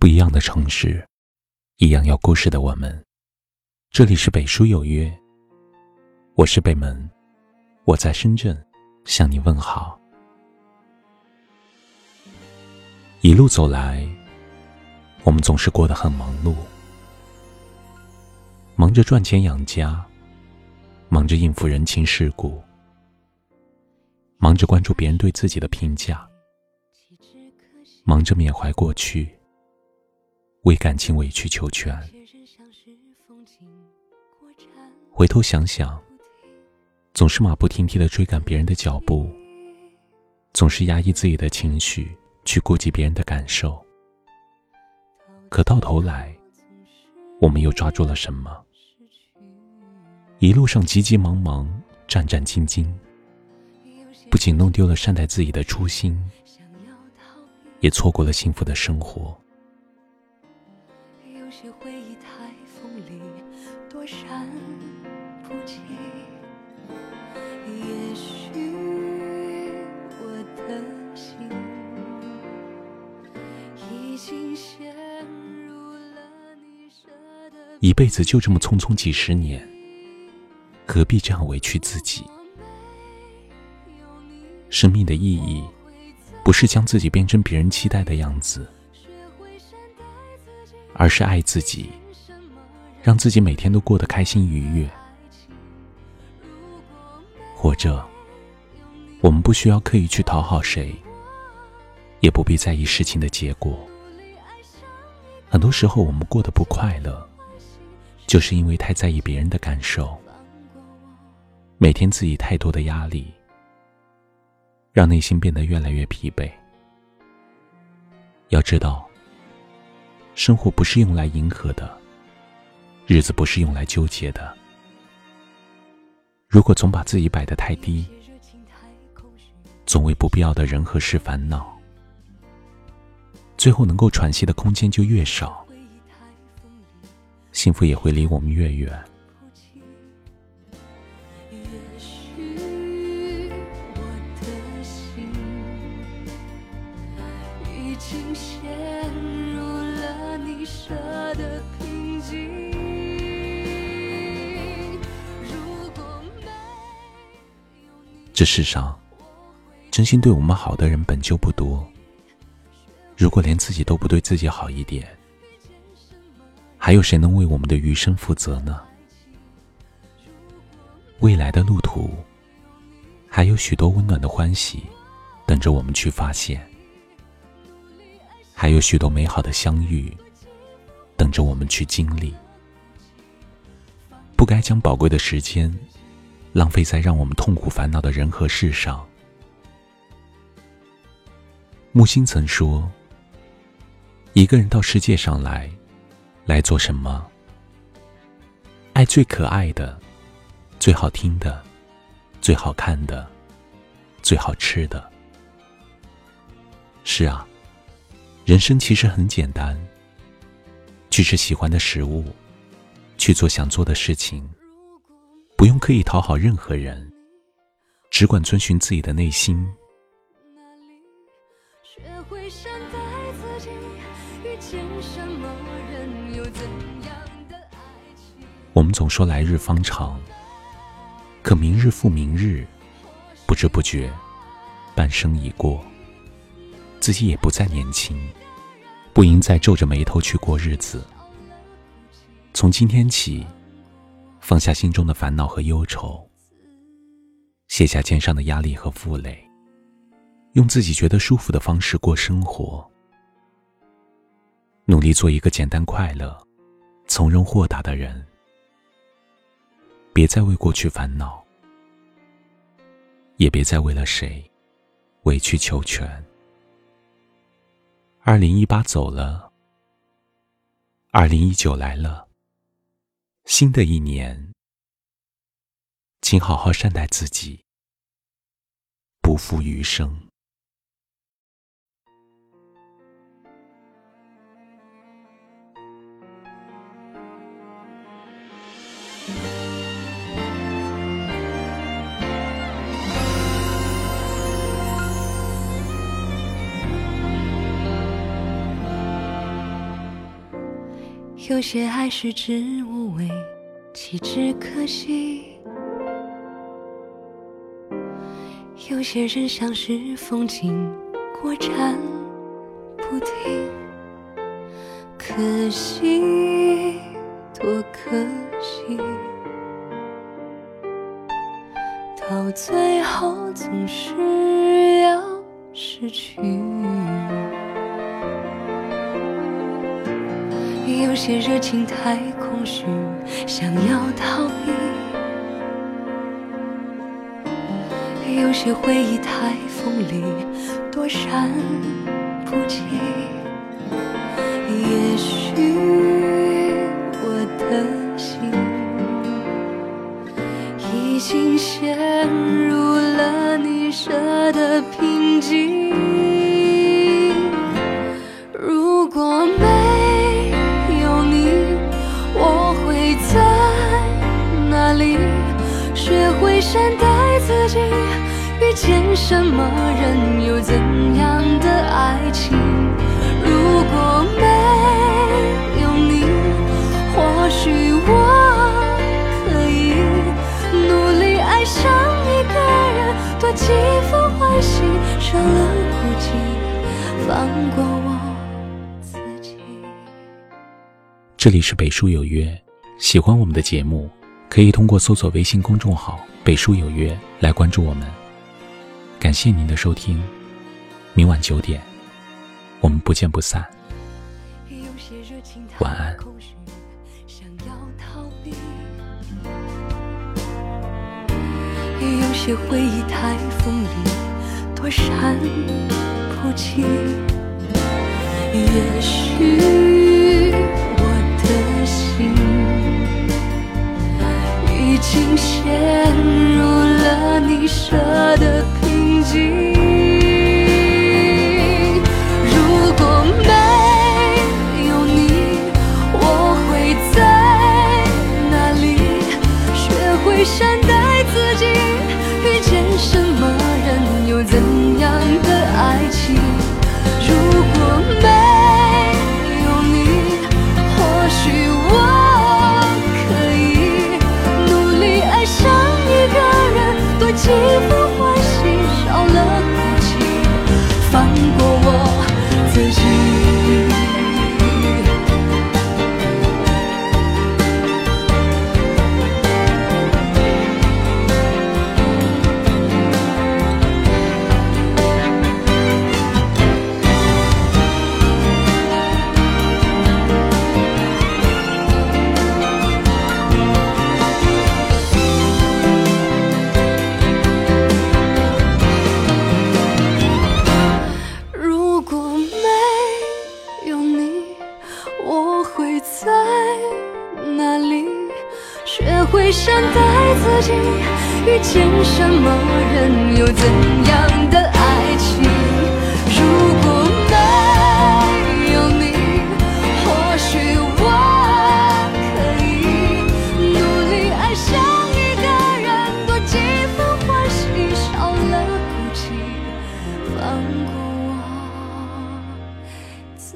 不一样的城市，一样有故事的我们。这里是北书有约，我是北门，我在深圳向你问好。一路走来，我们总是过得很忙碌，忙着赚钱养家，忙着应付人情世故，忙着关注别人对自己的评价，忙着缅怀过去。为感情委曲求全，回头想想，总是马不停蹄的追赶别人的脚步，总是压抑自己的情绪去顾及别人的感受，可到头来，我们又抓住了什么？一路上急急忙忙、战战兢兢，不仅弄丢了善待自己的初心，也错过了幸福的生活。一辈子就这么匆匆几十年，何必这样委屈自己？生命的意义，不是将自己变成别人期待的样子，而是爱自己，让自己每天都过得开心愉悦。活着，我们不需要刻意去讨好谁，也不必在意事情的结果。很多时候，我们过得不快乐。就是因为太在意别人的感受，每天自己太多的压力，让内心变得越来越疲惫。要知道，生活不是用来迎合的，日子不是用来纠结的。如果总把自己摆得太低，总为不必要的人和事烦恼，最后能够喘息的空间就越少。幸福也会离我们越远。这世上，真心对我们好的人本就不多。如果连自己都不对自己好一点，还有谁能为我们的余生负责呢？未来的路途，还有许多温暖的欢喜，等着我们去发现；还有许多美好的相遇，等着我们去经历。不该将宝贵的时间，浪费在让我们痛苦烦恼的人和事上。木心曾说：“一个人到世界上来。”来做什么？爱最可爱的、最好听的、最好看的、最好吃的。是啊，人生其实很简单。去吃喜欢的食物，去做想做的事情，不用刻意讨好任何人，只管遵循自己的内心。学会善待自己，遇见什么我们总说来日方长，可明日复明日，不知不觉，半生已过，自己也不再年轻，不应再皱着眉头去过日子。从今天起，放下心中的烦恼和忧愁，卸下肩上的压力和负累，用自己觉得舒服的方式过生活，努力做一个简单快乐、从容豁达的人。别再为过去烦恼，也别再为了谁委曲求全。二零一八走了，二零一九来了。新的一年，请好好善待自己，不负余生。有些爱食之无味，弃之可惜；有些人像是风景，过站不停。可惜，多可惜，到最后总是要失去。有些热情太空虚，想要逃避；有些回忆太锋利，躲闪不及。也许我的心已经陷入了你设的瓶颈。善待自己，遇见什么人，有怎样的爱情？如果没有你，或许我可以努力爱上一个人，多几分欢喜，少了孤寂，放过我自己。这里是北书有约，喜欢我们的节目，可以通过搜索微信公众号。北书有约，来关注我们。感谢您的收听，明晚九点，我们不见不散。晚安。有些回忆太锋利，躲闪不及。也许陷入了你设的瓶颈。幸福。遇见什么人有怎样的爱情？如果没有你或许我可以努力爱上一个人。多几分欢喜少了孤寂放过我自